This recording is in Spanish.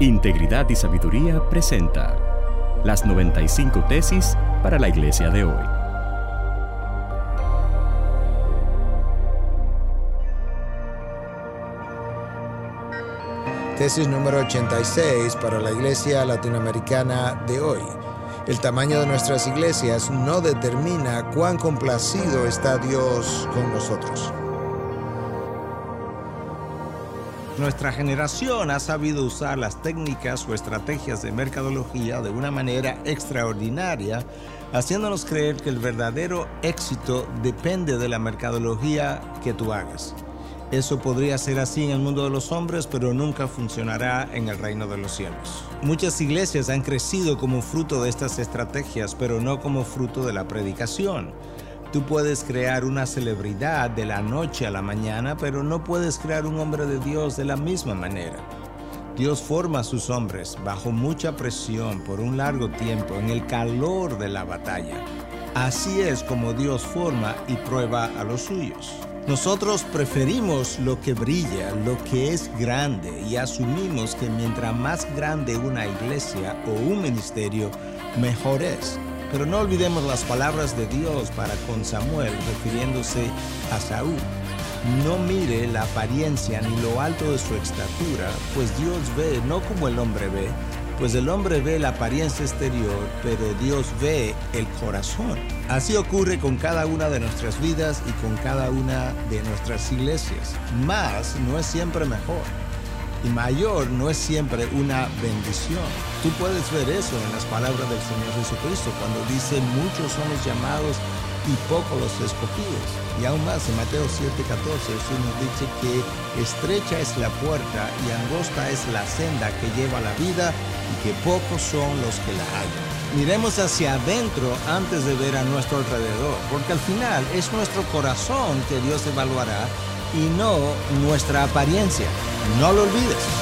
Integridad y Sabiduría presenta las 95 tesis para la iglesia de hoy. Tesis número 86 para la iglesia latinoamericana de hoy. El tamaño de nuestras iglesias no determina cuán complacido está Dios con nosotros. Nuestra generación ha sabido usar las técnicas o estrategias de mercadología de una manera extraordinaria, haciéndonos creer que el verdadero éxito depende de la mercadología que tú hagas. Eso podría ser así en el mundo de los hombres, pero nunca funcionará en el reino de los cielos. Muchas iglesias han crecido como fruto de estas estrategias, pero no como fruto de la predicación. Tú puedes crear una celebridad de la noche a la mañana, pero no puedes crear un hombre de Dios de la misma manera. Dios forma a sus hombres bajo mucha presión por un largo tiempo en el calor de la batalla. Así es como Dios forma y prueba a los suyos. Nosotros preferimos lo que brilla, lo que es grande y asumimos que mientras más grande una iglesia o un ministerio, mejor es. Pero no olvidemos las palabras de Dios para con Samuel refiriéndose a Saúl. No mire la apariencia ni lo alto de su estatura, pues Dios ve no como el hombre ve, pues el hombre ve la apariencia exterior, pero Dios ve el corazón. Así ocurre con cada una de nuestras vidas y con cada una de nuestras iglesias. Más no es siempre mejor. Y mayor no es siempre una bendición. Tú puedes ver eso en las palabras del Señor Jesucristo cuando dice muchos son los llamados y pocos los escogidos. Y aún más en Mateo 7:14 Jesús nos dice que estrecha es la puerta y angosta es la senda que lleva la vida y que pocos son los que la hallan. Miremos hacia adentro antes de ver a nuestro alrededor, porque al final es nuestro corazón que Dios evaluará y no nuestra apariencia. No lo olvides.